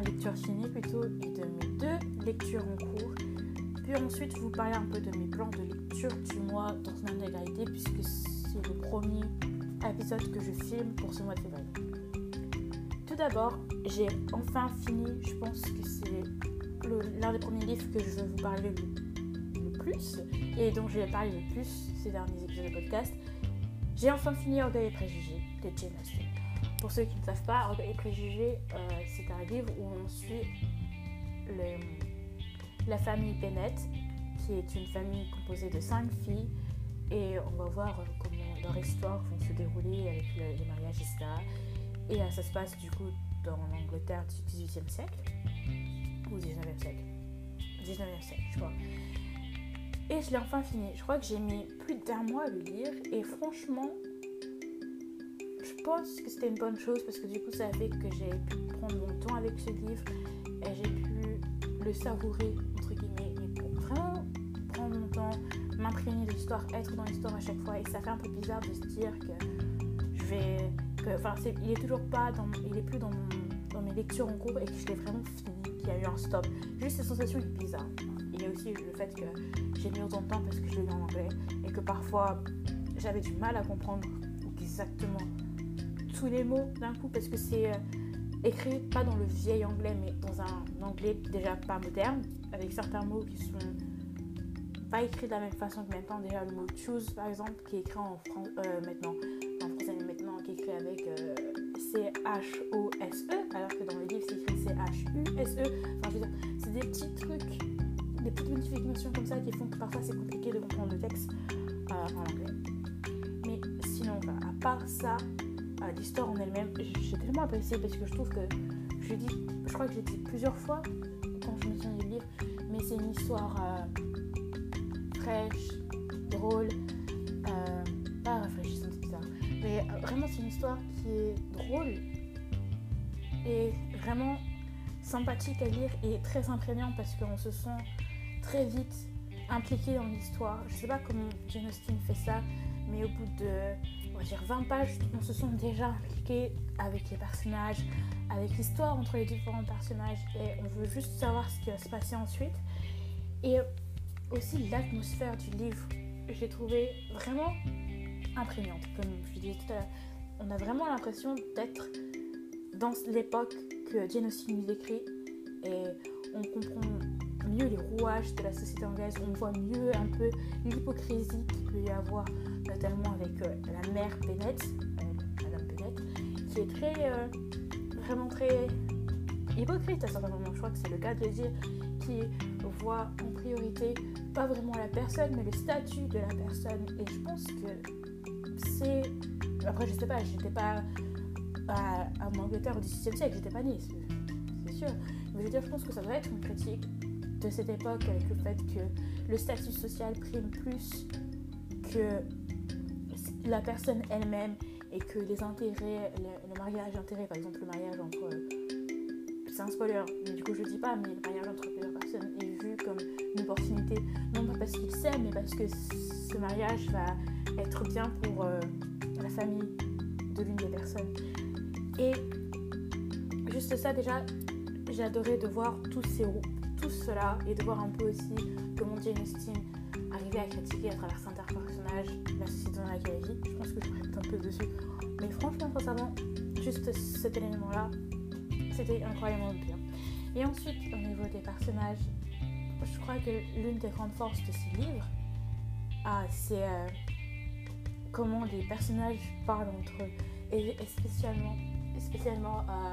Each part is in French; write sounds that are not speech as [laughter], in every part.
lecture finie plutôt et de mes deux lectures en cours. Puis ensuite vous parler un peu de mes plans de lecture du mois dans son intégralité puisque c'est le premier épisode que je filme pour ce mois de février. Tout d'abord, j'ai enfin fini, je pense que c'est l'un des premiers livres que je vais vous parler le, plus et dont je vais parler le plus ces derniers épisodes de podcast. J'ai enfin fini Orgueil et Préjugés de Jane Austen. Pour ceux qui ne savent pas, Orgueil et Préjugés, euh, c'est un livre où on suit la famille Bennett, qui est une famille composée de cinq filles, et on va voir comment leur histoire vont se dérouler avec les mariages, etc. Et là, ça se passe du coup dans l'Angleterre du 18e siècle, ou 19e siècle. 19e siècle, je crois. Et je l'ai enfin fini. Je crois que j'ai mis plus d'un mois à le lire, et franchement, pense que c'était une bonne chose parce que du coup, ça a fait que j'ai pu prendre mon temps avec ce livre et j'ai pu le savourer, entre guillemets, mais pour vraiment prendre mon temps, m'imprégner de l'histoire, être dans l'histoire à chaque fois. Et ça fait un peu bizarre de se dire que je vais. enfin, il est toujours pas dans. Il est plus dans, dans mes lectures en cours et que je l'ai vraiment fini, qu'il y a eu un stop. Juste cette sensation est bizarre. Il y a aussi le fait que j'ai mis autant de temps parce que je l'ai lu en anglais et que parfois j'avais du mal à comprendre exactement les mots d'un coup parce que c'est euh, écrit pas dans le vieil anglais mais dans un anglais déjà pas moderne avec certains mots qui sont pas écrits de la même façon que maintenant. Déjà le mot choose par exemple qui est écrit en France euh, maintenant en français mais maintenant qui est écrit avec euh, C-H-O-S-E alors que dans le livre c'est écrit C-H-U-S-E enfin je veux dire c'est des petits trucs des petites modifications comme ça qui font que parfois c'est compliqué de comprendre le texte en anglais. Mais sinon à part ça l'histoire en elle-même, j'ai tellement apprécié parce que je trouve que, je, dis, je crois que j'ai dit plusieurs fois quand je me suis du livre, mais c'est une histoire euh, fraîche, drôle, euh, pas rafraîchissante, c'est bizarre, mais euh, vraiment c'est une histoire qui est drôle et vraiment sympathique à lire et très imprégnant parce qu'on se sent très vite impliqué dans l'histoire. Je sais pas comment Jane Austen fait ça, mais au bout de dire 20 pages, on se sent déjà impliqué avec les personnages, avec l'histoire entre les différents personnages et on veut juste savoir ce qui va se passer ensuite. Et aussi l'atmosphère du livre, j'ai trouvé vraiment imprégnante. Comme je disais tout à l'heure, on a vraiment l'impression d'être dans l'époque que Jane nous décrit et on comprend mieux les rouages de la société anglaise, on voit mieux un peu l'hypocrisie qu'il peut y avoir, notamment avec euh, la mère Bennett, euh, Madame Bennett, qui est très, euh, vraiment très hypocrite à certains moments. Je crois que c'est le cas de dire, qui voit en priorité pas vraiment la personne, mais le statut de la personne. Et je pense que c'est. Après, je sais pas, j'étais pas à, à Angleterre au XVIe siècle, j'étais pas née, c'est sûr. Mais je veux dire, je pense que ça doit être une critique de cette époque avec le fait que le statut social prime plus que la personne elle-même et que les intérêts, le, mariage intérêt, par exemple le mariage entre... C'est un spoiler, mais du coup je dis pas, mais le mariage entre plusieurs personnes est vu comme une opportunité, non pas parce qu'ils s'aiment, mais parce que ce mariage va être bien pour euh, la famille de l'une des personnes. Et juste ça déjà, j'ai adoré de voir tous ces tout cela et de voir un peu aussi comment Jane Austen arrivait à critiquer à travers certains personnages la société dans laquelle elle vit. Je pense que je répète un peu dessus. Mais franchement, sincèrement, juste cet élément-là, c'était incroyablement bien. Et ensuite, au niveau des personnages, je crois que l'une des grandes forces de ces livres, ah, c'est euh, comment les personnages parlent entre eux. Et spécialement, spécialement euh,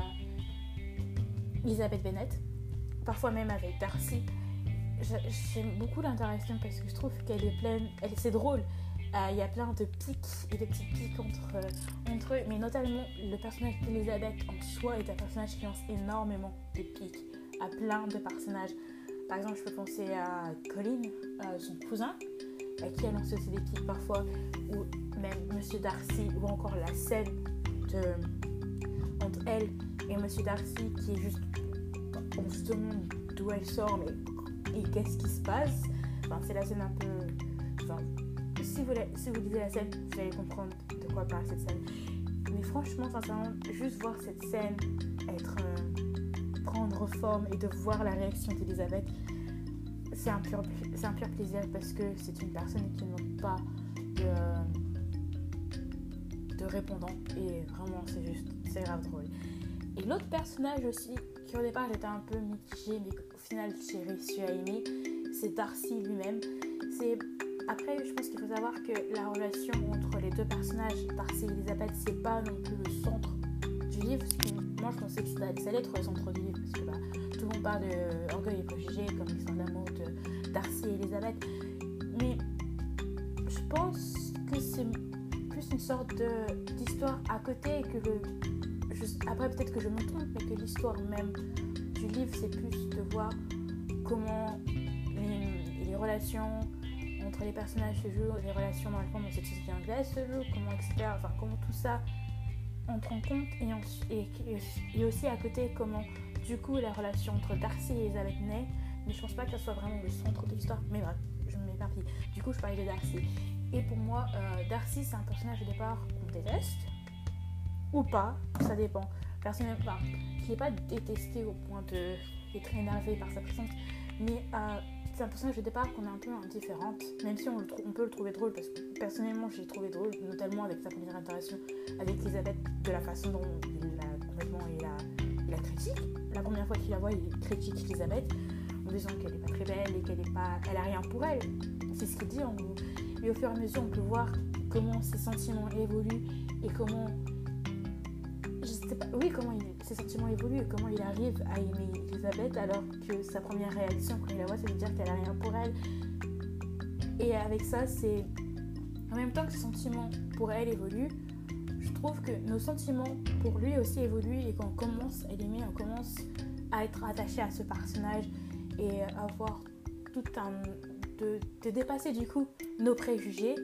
Elizabeth Bennett, parfois même avec Darcy. J'aime beaucoup l'interaction parce que je trouve qu'elle est pleine, elle c'est drôle. Euh, il y a plein de pics et de petits pics entre, euh, entre eux, mais notamment le personnage d'Elisabeth en soi est un personnage qui lance énormément de pics à plein de personnages. Par exemple, je peux penser à Colin, euh, son cousin, qui a lancé aussi des pics parfois, ou même Monsieur Darcy, ou encore la scène entre elle et Monsieur Darcy qui est juste demande d'où elle sort, mais et qu'est-ce qui se passe. Enfin, c'est la scène un peu. Enfin, si vous, si vous lisez la scène, vous allez comprendre de quoi parle cette scène. Mais franchement, sincèrement, juste voir cette scène être euh, prendre forme et de voir la réaction d'Elisabeth, c'est un, pur, un pur plaisir parce que c'est une personne qui n'a pas de, de répondant et vraiment c'est juste, c'est grave drôle. Et l'autre personnage aussi, au départ j'étais un peu mitigée, mais au final j'ai réussi à aimer, c'est Darcy lui-même. C'est après, je pense qu'il faut savoir que la relation entre les deux personnages, Darcy et Elisabeth, c'est pas non plus le centre du livre. moi, je pensais que ça allait être le centre du livre parce que bah, tout le monde parle de Orgueil et Préjugé comme l'histoire d'amour de Darcy et Elisabeth. Mais je pense que c'est plus une sorte d'histoire à côté que le. Après, peut-être que je me trompe, mais que l'histoire même du livre, c'est plus de voir comment les, relations entre les personnages se jouent, les relations dans le fond dans cette société anglaise se jouent, comment, etc. Enfin, comment tout ça entre en compte et, aussi à côté comment du coup la relation entre Darcy et Elisabeth naît. Mais je pense pas que ce soit vraiment le centre de l'histoire. Mais bref, je m'éparpille. Du coup, je parlais de Darcy. Et pour moi, euh, Darcy, c'est un personnage au départ qu'on déteste. Ou pas, ça dépend. Personnellement, enfin, qui n'est pas détesté au point d'être énervé par sa présence. Mais euh, c'est un personnage de départ qu'on est un peu indifférente, même si on, peut le trouver drôle, parce que personnellement j'ai trouvé drôle, notamment avec sa première interaction avec Elisabeth, de la façon dont il la complètement il la, critique. La première fois qu'il la voit, il critique Elisabeth en disant qu'elle n'est pas très belle et qu'elle pas, elle a rien pour elle. C'est ce qu'il dit en gros. Et au fur et à mesure, on peut voir comment ses sentiments évoluent et comment oui, comment ses sentiments évoluent comment il arrive à aimer Elisabeth alors que sa première réaction quand il la voit, c'est de dire qu'elle a rien pour elle. Et avec ça, c'est en même temps que ses sentiments pour elle évoluent, je trouve que nos sentiments pour lui aussi évoluent et qu'on commence à l'aimer, on commence à être attaché à ce personnage et à avoir tout un. de, de dépasser du coup nos préjugés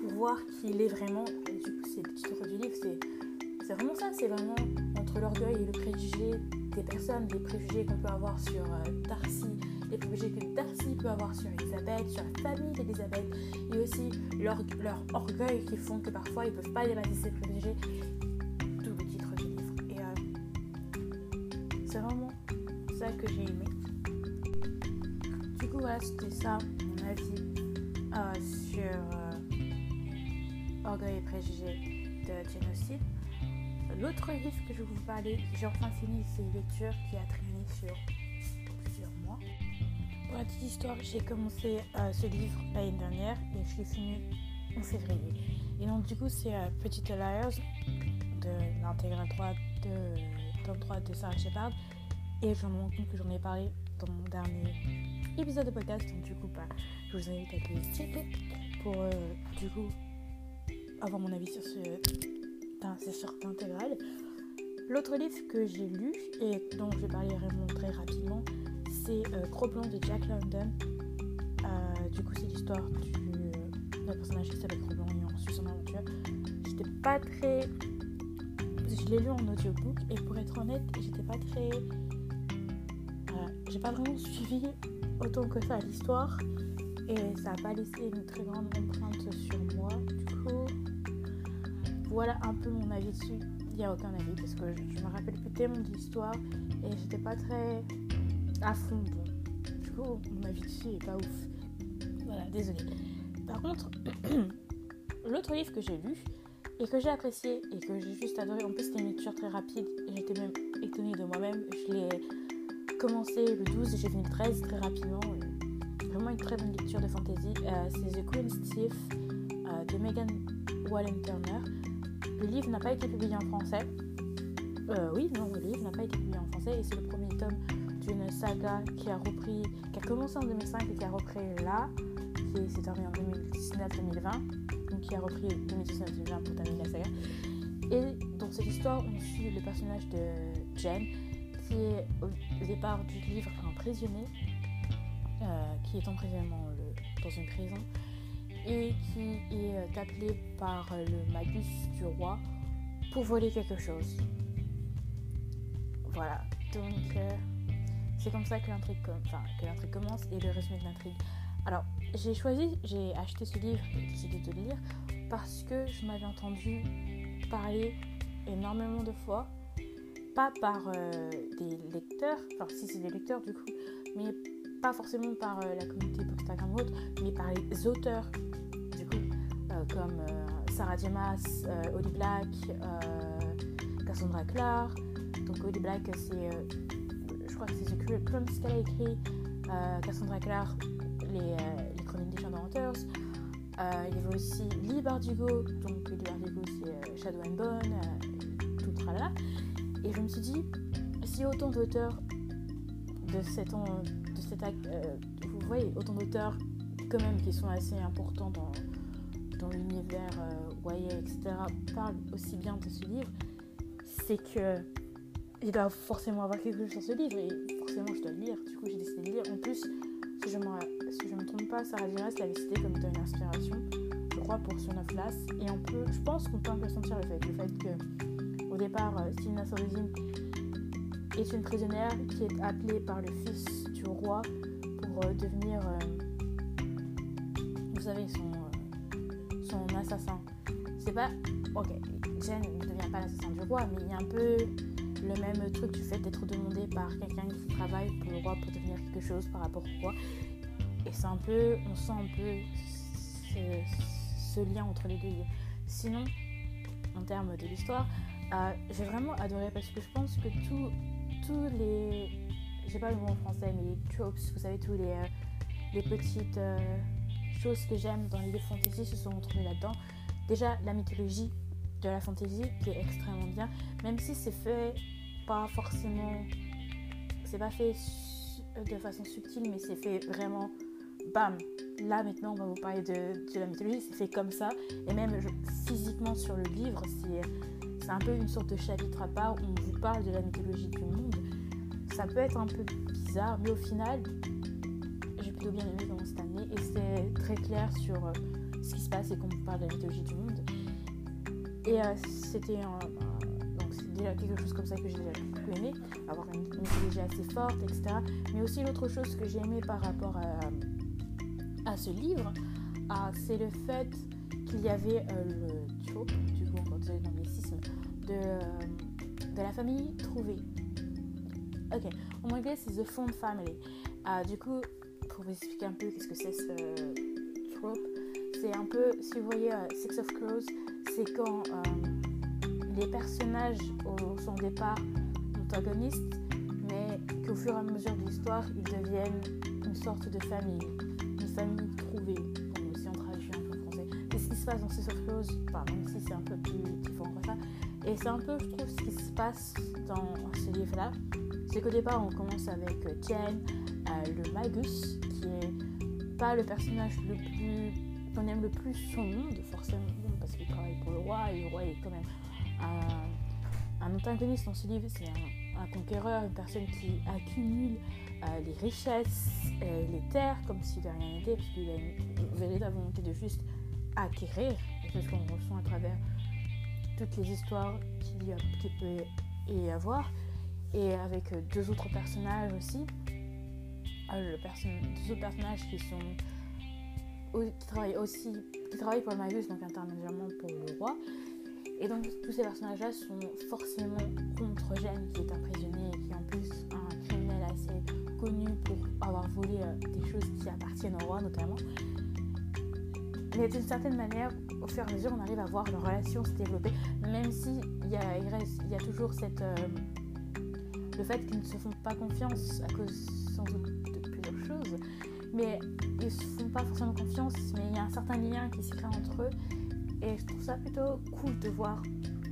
pour voir qui il est vraiment. du coup, c'est le titre du livre, c'est c'est vraiment ça, c'est vraiment entre l'orgueil et le préjugé des personnes, des préjugés qu'on peut avoir sur euh, Darcy, les préjugés que Darcy peut avoir sur Elisabeth, sur la famille d'Elisabeth, et aussi leur, leur, orgueil qui font que parfois ils ne peuvent pas dépasser ces préjugés. Tout le titre du livre. Et euh, c'est vraiment ça que j'ai aimé. Du coup, voilà, c'était ça mon avis euh, sur Orgueil et préjugés de Génocide. L'autre livre que je vais vous parler, j'ai enfin fini, c'est une lecture qui a traîné sur plusieurs mois. Pour la petite histoire, j'ai commencé euh, ce livre l'année dernière et je l'ai fini en février. Et donc du coup, c'est euh, Petite Liars de l'intégral 3 de tome 3 de Sarah Shepard. Et je me rends compte que j'en ai parlé dans mon dernier épisode de podcast. Donc du coup, bah, je vous invite à checker pour euh, du coup avoir mon avis sur ce c'est sur intégrale. L'autre livre que j'ai lu et dont je vais parler vraiment très rapidement, c'est euh, de Jack London. Euh, du coup, c'est l'histoire du personnage qui s'appelle Gros Blanc et on suit son aventure. J'étais pas très. Je l'ai lu en audiobook et pour être honnête, j'étais pas très. Euh, j'ai pas vraiment suivi autant que ça l'histoire et ça a pas laissé une très grande empreinte sur moi. Du coup, voilà un peu mon avis dessus. Il n'y a aucun avis parce que je, me rappelle plus tellement de l'histoire et j'étais pas très à fond. Du coup, mon avis dessus est pas ouf. Voilà, désolé. Par contre, [clears throat] l'autre livre que j'ai lu et que j'ai apprécié et que j'ai juste adoré, en plus c'était une lecture très rapide et j'étais même étonnée de moi-même. Je l'ai commencé le 12 et j'ai fini le 13 très rapidement. Vraiment une très bonne lecture de fantasy. Euh, c'est The Queen's Thief euh, de Megan Wallen Turner. Le livre n'a pas été publié en français. Euh, oui, non, le livre n'a pas été publié en français et c'est le premier tome d'une saga qui a repris, qui a commencé en 2005 et qui a repris là, qui s'est terminé en 2019-2020, donc qui a repris 2019-2020 pour terminer la saga. Et dans cette histoire, on suit le personnage de Jen, qui est au départ du livre un prisonnier, euh, qui est emprisonné dans une prison et qui est euh, appelé par euh, le magus du roi pour voler quelque chose. Voilà, donc euh, c'est comme ça que l'intrigue commence et le résumé de l'intrigue. Alors, j'ai choisi, j'ai acheté ce livre et décidé de le lire parce que je m'avais entendu parler énormément de fois pas par des lecteurs, enfin si c'est des lecteurs du coup, mais pas forcément par la communauté Instagram ou autre, mais par les auteurs comme Sarah Dimas, Holly Black, Cassandra Clark. Donc Holly Black, c'est, je crois que c'est The Curriculum qu'elle a écrit. Cassandra Clark, les, les chroniques des euh, il y avait aussi Lee Bardugo, donc Lee Bardugo c'est euh, Shadow and Bone, euh, tout tralala. Et je me suis dit, si autant d'auteurs de cet, de cet vous voyez, autant d'auteurs quand même qui sont assez importants dans, l'univers YA, etc., parlent aussi bien de ce livre, c'est que il doit forcément avoir quelque chose sur ce livre et forcément je dois le lire. Du coup, j'ai décidé de lire. En plus, si je ne me trompe pas, Sarah Dimas l'avait cité comme étant une inspiration, je crois, pour son œuvre Et on peut, je pense qu'on peut un peu sentir le fait, le fait que, au départ, euh, Stina Sorozin est une prisonnière qui est appelée par le fils du roi pour euh, devenir, euh, vous savez, son, son assassin. C'est pas, ok, Jen ne devient pas l'assassin du roi, mais il y a un peu le même truc du fait d'être demandé par quelqu'un qui travaille pour le roi pour devenir quelque chose par rapport au roi. Et c'est un peu, on sent un peu ce, lien entre les deux Sinon, en termes de l'histoire, euh, j'ai vraiment adoré parce que je pense que tous les. J'ai pas le mot en français, mais les tropes, vous savez, tous les, euh, les petites euh, choses que j'aime dans les fantasy se sont retrouvées là-dedans. Déjà, la mythologie de la fantasy qui est extrêmement bien, même si c'est fait pas forcément. C'est pas fait de façon subtile, mais c'est fait vraiment bam, là maintenant on va vous parler de, la mythologie, c'est fait comme ça. Et même physiquement sur le livre, c'est un peu une sorte de chapitre à part où on vous parle de la mythologie du monde. Ça peut être un peu bizarre, mais au final, plutôt bien aimé comment c'est amené et c'est très clair sur euh, ce qui se passe et qu'on parle de la mythologie du monde. Et euh, c'était déjà quelque chose comme ça que j'ai beaucoup aimé, avoir une mythologie assez forte, etc. Mais aussi l'autre chose que j'ai aimé par rapport à à ce livre, ah, c'est le fait qu'il y avait euh, le trope, du coup, vous allez dans de, de la famille trouvée. Ok, en anglais c'est The Found Family. Ah, du coup, pour vous expliquer un peu qu'est-ce que c'est ce trope, c'est un peu, si vous voyez euh, Six of Crows, c'est quand les personnages au, son départ antagonistes, mais qu'au fur et à mesure de l'histoire, ils deviennent une sorte de famille famille trouvée, comme aussi on traduit un peu en français. C'est ce qui se passe dans ces of Close, même si c'est un peu plus différent que ça. Et c'est un peu, je trouve, ce qui se passe dans ce livre-là. C'est qu'au départ, on commence avec Jen, euh, le Magus, qui est pas le personnage le plus qu'on aime le plus son monde, forcément, parce qu'il travaille pour le roi, et le roi est quand même un, un antagoniste dans ce livre, c'est un, conquéreur, une personne qui accumule euh, les richesses, euh, les terres, comme si de rien n'était, parce qu'il a une, véritable volonté de juste acquérir, et c'est ce qu'on ressent à travers toutes les histoires qu'il peut y avoir, et avec euh, deux autres personnages aussi, le deux autres personnages qui travaillent aussi, qui travaillent pour Magus, donc intermédiairement pour le roi. Et donc tous ces personnages-là sont forcément contre Jeanne qui est emprisonnée et qui en plus un criminel assez connu pour avoir volé euh, des choses qui appartiennent au roi notamment. Mais d'une certaine manière, au fur et à mesure, on arrive à voir leur relation se développer, même si il y a, il y a toujours cette, euh, le fait qu'ils ne se font pas confiance à cause de plusieurs choses, mais ils se font pas forcément confiance, mais il y a un certain lien qui se crée entre eux, et je trouve ça plutôt cool de voir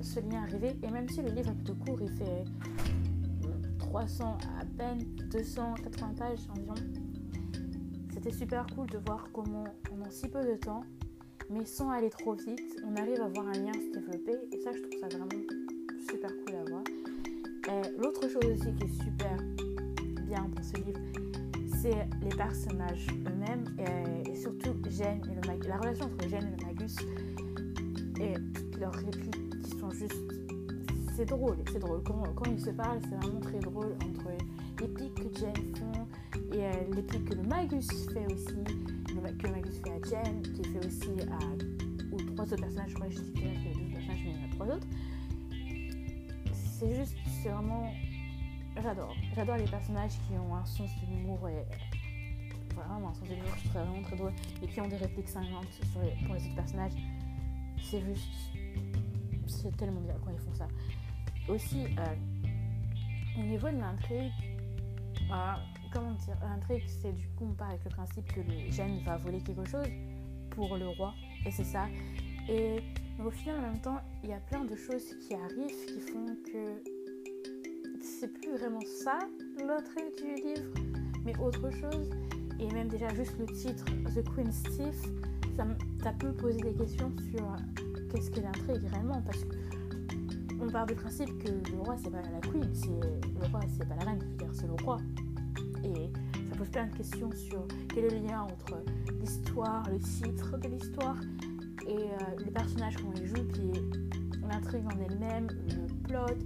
ce lien arriver, et même si le livre est plutôt court, il fait 300 à peine 280 pages environ. C'était super cool de voir comment pendant si peu de temps, mais sans aller trop vite, on arrive à voir un lien se développer. Et ça je trouve ça vraiment super cool voir. L'autre chose aussi qui est super bien dans ce livre, c'est les personnages eux-mêmes et, surtout et le Magus. La relation entre Jen et le Magus et toutes leurs répliques qui sont juste c'est drôle, c'est drôle. Quand, ils se parlent, c'est vraiment très drôle entre les pics que Jen font et euh, les pics que le Magus fait aussi, que le Magus fait à Jen, qui fait aussi à, aux trois autres personnages. Je crois que je dis c'est juste, c'est vraiment. J'adore. J'adore les personnages qui ont un sens de l'humour et. Vraiment un sens de l'humour, je vraiment très drôle. Et qui ont des répliques cinglantes sur les, pour les autres personnages. C'est juste. C'est tellement bien quand ils font ça. Aussi, euh, au niveau de l'intrigue, euh, comment dire, l'intrigue, c'est du coup, on part avec le principe que le gène va voler quelque chose pour le roi, et c'est ça. Et au final, en même temps, il y a plein de choses qui arrivent qui font que c'est plus vraiment ça l'intrigue du livre, mais autre chose. Et même déjà juste le titre, The Queen's Thief, ça, peut poser des questions sur qu'est-ce que l'intrigue réellement, parce que on part du principe que le roi c'est pas la queen, c'est le roi c'est pas la reine, c'est le roi. Et ça pose plein de questions sur quel est le lien entre l'histoire, le titre de l'histoire et euh, les personnages qu'on les joue, puis l'intrigue en elle-même, le plot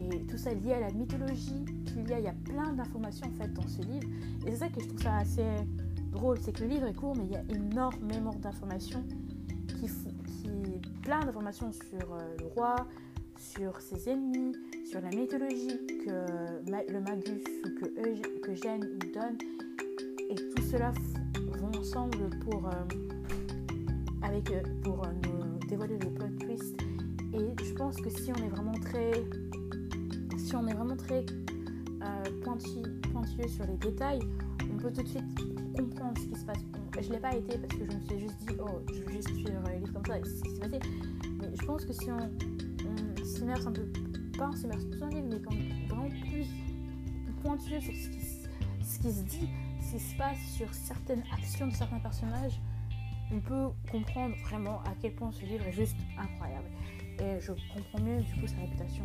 et tout ça lié à la mythologie qu'il y a. Il y a plein d'informations en fait dans ce livre. Et c'est ça que je trouve ça assez drôle, c'est que le livre est court, mais il y a énormément d'informations qui, qui plein d'informations sur euh, le roi, sur ses ennemis, sur la mythologie que le magus ou que, que Gênes nous donne. Et tout cela vont ensemble pour, euh, avec, euh, pour euh, nous dévoiler le plot twist. Et je pense que si on est vraiment très, si on est vraiment très pointilleux sur les détails, on peut tout de suite comprendre ce qui se passe. Je ne l'ai pas été parce que je me suis juste dit, oh, je vais juste suivre les livres comme ça, et ce qui s'est passé. Mais je pense que si on, s'immerse un peu, pas on s'immerse plus dans le livre, mais quand vraiment plus pointueux sur ce ce qui se dit, ce qui se passe sur certaines actions de certains personnages, on peut comprendre vraiment à quel point ce livre est juste incroyable. Et je comprends mieux du coup sa réputation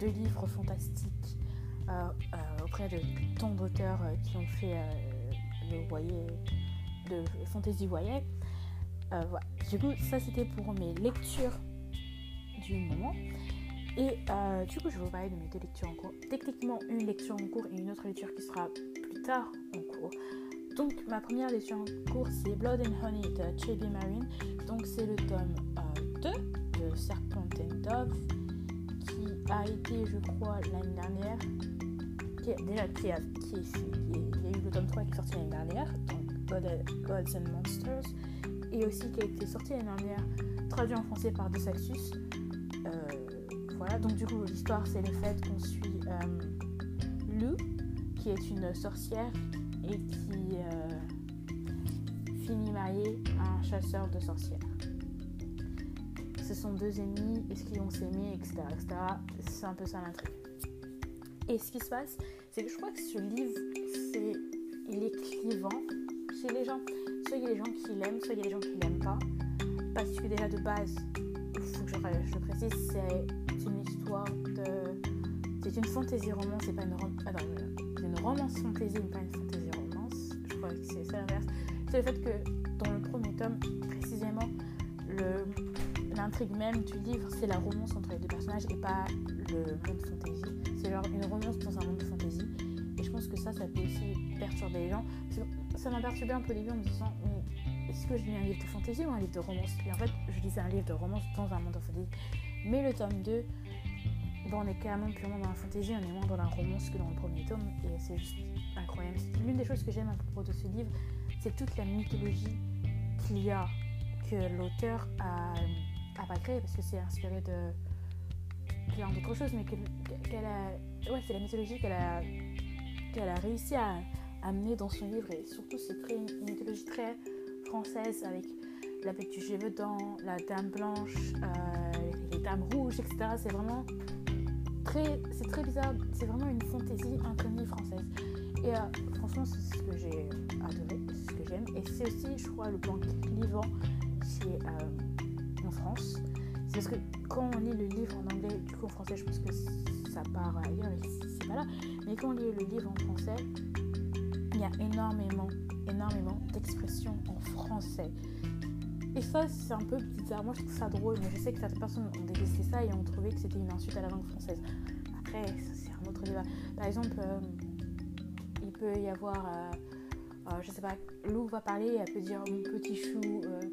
de, livre fantastique euh, euh, auprès de tant d'auteurs euh, qui ont fait le voyer de fantasy voyait. voilà. Du coup, ça c'était pour mes lectures du moment. Et du coup, je vais vous parler de mes deux lectures en cours. Techniquement, une lecture en cours et une autre lecture qui sera plus tard en cours. Donc, ma première lecture en cours, c'est Blood and Honey de J.B. Marine. Donc, c'est le tome 2 euh, de Serpent and Dove qui a été, je crois, l'année dernière. Qui est, déjà, qui a, qui il y a eu le tome 3 qui est sorti l'année dernière, donc Gods and Monsters, et aussi qui a été sorti l'année dernière, traduit en français par Desaxus. Euh, voilà, donc du coup, l'histoire, c'est le fait qu'on suit euh, Lou, qui est une sorcière et qui euh, finit mariée à un chasseur de sorcières. Ce sont deux ennemis, est-ce qu'ils vont s'aimer, etc. C'est un peu ça l'intrigue. Et ce qui se passe, c'est que je crois que ce livre, c'est, il est clivant chez les gens. Soit il y a des gens qui l'aiment, soit il y a des gens qui l'aiment pas. Parce que déjà de base, je, précise, c'est une histoire de. C'est une fantasy romance, c'est pas une, rom... ah une romance fantasy, mais pas une c'est l'inverse. C'est le fait que dans le premier tome, précisément, l'intrigue même du livre, c'est la romance entre les deux personnages et pas le monde fantasy. C'est genre une romance dans un monde de fantasy. Et je pense que ça, ça peut aussi perturber les gens. ça m'a perturbé un peu au début en me disant, est-ce que je lis un livre de fantasy ou un livre de romance? Et en fait, je lisais un livre de romance dans un monde de fantasy. Mais le tome 2, on est carrément purement dans la fantasy, on est moins dans la romance que dans le premier tome. Et c'est juste incroyable. L'une des choses que j'aime à propos de ce livre, c'est toute la mythologie qu'il y a, que l'auteur a, a, pas créée, parce que c'est inspiré de plein d'autres choses, mais qu'elle a. Ouais, c'est la mythologie qu'elle a, a réussi à amener dans son livre. Et surtout, c'est une mythologie très française avec la bête du Gévaudan, la dame blanche, euh, les dames rouges, etc. C'est vraiment c'est très bizarre. C'est vraiment une fantaisie inconnue française. Et euh, franchement, c'est ce que j'ai adoré, c'est ce que j'aime. Et c'est aussi, je crois, le point clivant c'est euh, en France. C'est parce que quand on lit le livre en anglais, du coup en français, je pense que ça part ailleurs, c'est pas là. Mais quand on lit le livre en français, il y a énormément énormément d'expressions en français. Et ça, c'est un peu bizarre. Moi, je trouve ça drôle, mais je sais que certaines personnes ont détesté ça et ont trouvé que c'était une insulte à la langue française. Après, c'est un autre débat. Par exemple, euh, il peut y avoir, euh, euh, je sais pas, Lou va parler, elle peut dire mon petit chou,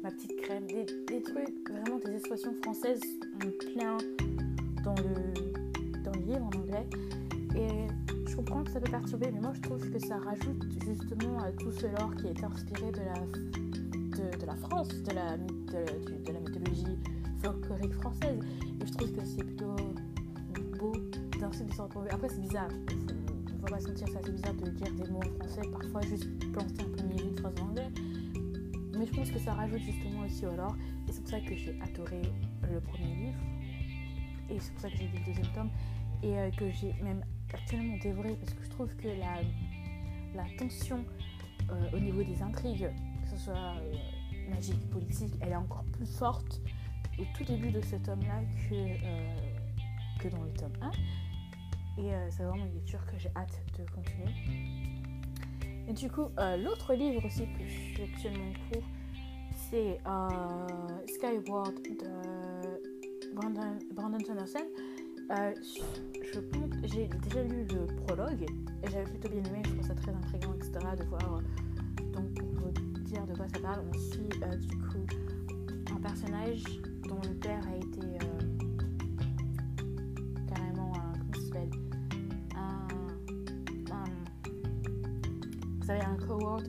ma petite crème, des, des, trucs, vraiment des expressions françaises en plein, dans le, dans le livre en anglais. Et je comprends que ça peut perturber, mais moi je trouve que ça rajoute justement à tout ce lore qui est inspiré de la, de, de la France, de la, de, de la mythologie folklorique française. Et je trouve que c'est plutôt beau d'inscrire des sortes Après, c'est bizarre. On va pas sentir ça, c'est bizarre de dire des mots en français, parfois juste planter un premier une phrase en anglais. Mais je pense que ça rajoute justement aussi au lore. Et c'est pour ça que j'ai adoré le premier livre. Et c'est pour ça que j'ai dit le deuxième tome. Et euh, que j'ai même actuellement dévoré parce que je trouve que la, la tension euh, au niveau des intrigues, que ce soit euh, magique, politique, elle est encore plus forte au tout début de ce tome-là que, euh, que dans le tome 1. Et c'est vraiment une lecture que j'ai hâte de continuer. Et du coup, l'autre livre aussi que je suis actuellement en cours, c'est Skyward de Brandon, Brandon Sanderson. Euh, je pense, j'ai déjà lu le prologue et j'avais plutôt bien aimé, je trouve ça très intriguant, etc. de voir. Dire de quoi ça parle, on suit euh, du coup un personnage dont le père a été carrément un. Comment s'appelle un, Vous savez, un coward.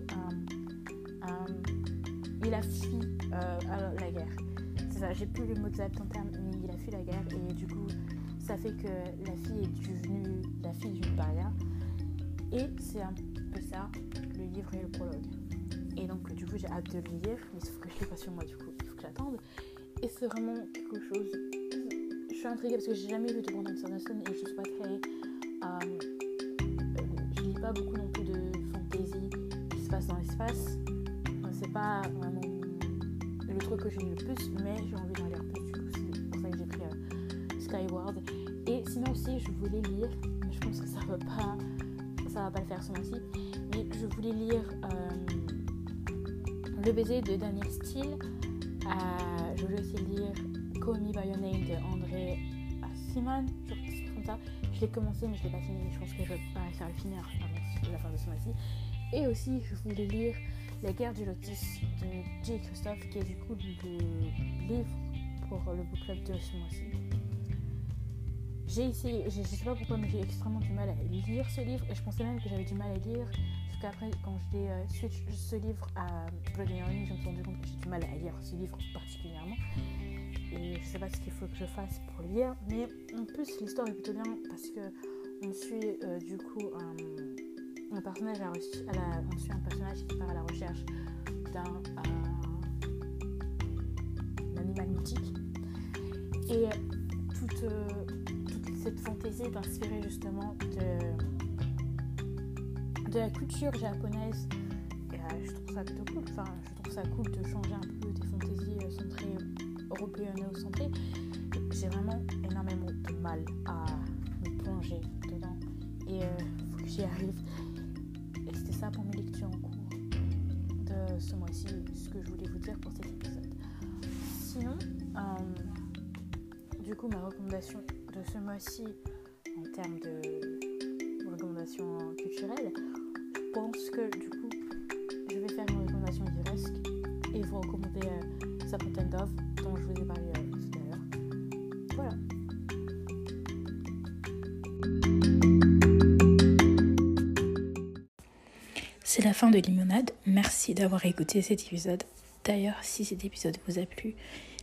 il a fui la guerre. C'est ça, j'ai plus le mot exact en termes, mais il a fui la guerre et du coup ça fait que la fille est devenue la fille d'une paria. Et c'est un peu ça, le livre et le prologue. Et donc, du coup, j'ai hâte de le lire, mais sauf que je l'ai pas sur moi, du coup, il faut que j'attende. Et c'est vraiment quelque chose. Je suis intriguée parce que j'ai jamais lu de Brandon Sanderson et je suis pas très. Euh, je lis pas beaucoup non plus de fantasy qui se passe dans l'espace. c'est pas vraiment le truc que j'ai lu le plus, mais j'ai envie d'en lire plus. Du coup, c'est pour ça que j'ai pris euh, Skyward. Et sinon aussi, je voulais lire, mais je pense que ça va pas, ça va pas le faire ce mois-ci, mais je voulais lire euh, Le baiser de Daniel Steele. Euh, je voulais aussi lire Call Me By Your Name de André Simon, comme ça. Je l'ai commencé, mais je l'ai pas fini. Je pense que je vais pas à le finir avant la fin de ce mois-ci. Et aussi, je voulais lire La guerre du lotus de J. Christophe, qui est du coup le livre pour le book club de ce mois-ci. J'ai essayé, je, ne sais pas pourquoi, mais j'ai extrêmement du mal à lire ce livre et je pensais même que j'avais du mal à lire. Jusqu'à après, quand j'ai euh, switch ce livre à Blood and Honey, je me suis rendu compte que j'ai du mal à lire ce livre particulièrement. Et je sais pas ce qu'il faut que je fasse pour le lire, mais en plus l'histoire est plutôt bien parce que on suit euh, du coup un, personnage, à, la, on suit un personnage qui part à la recherche d'un animal mythique et toute euh, cette fantaisie est inspirée justement de, de la culture japonaise. Euh, je trouve ça plutôt cool. Enfin, je trouve ça cool de changer un peu des fantaisies euh, centrées européennes et centrées. J'ai vraiment énormément de mal à me plonger dedans. Et il euh, faut que j'y arrive. Et c'était ça pour mes lectures en cours de ce mois-ci, ce que je voulais vous dire pour cet épisode. Sinon, du coup, ma recommandation de ce mois-ci en termes de recommandations culturelles, pense que du coup, je vais faire une recommandation direct et vous recommander euh, sa d'oeuvre dont je vous ai parlé euh, tout à l'heure. Voilà. C'est la fin de Limonade. Merci d'avoir écouté cet épisode. D'ailleurs, si cet épisode vous a plu,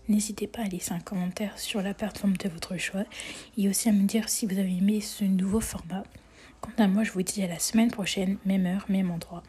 N'hésitez pas à laisser un commentaire sur la plateforme de votre choix et aussi à me dire si vous avez aimé ce nouveau format. Quant à moi, je vous dis à la semaine prochaine, même heure, même endroit.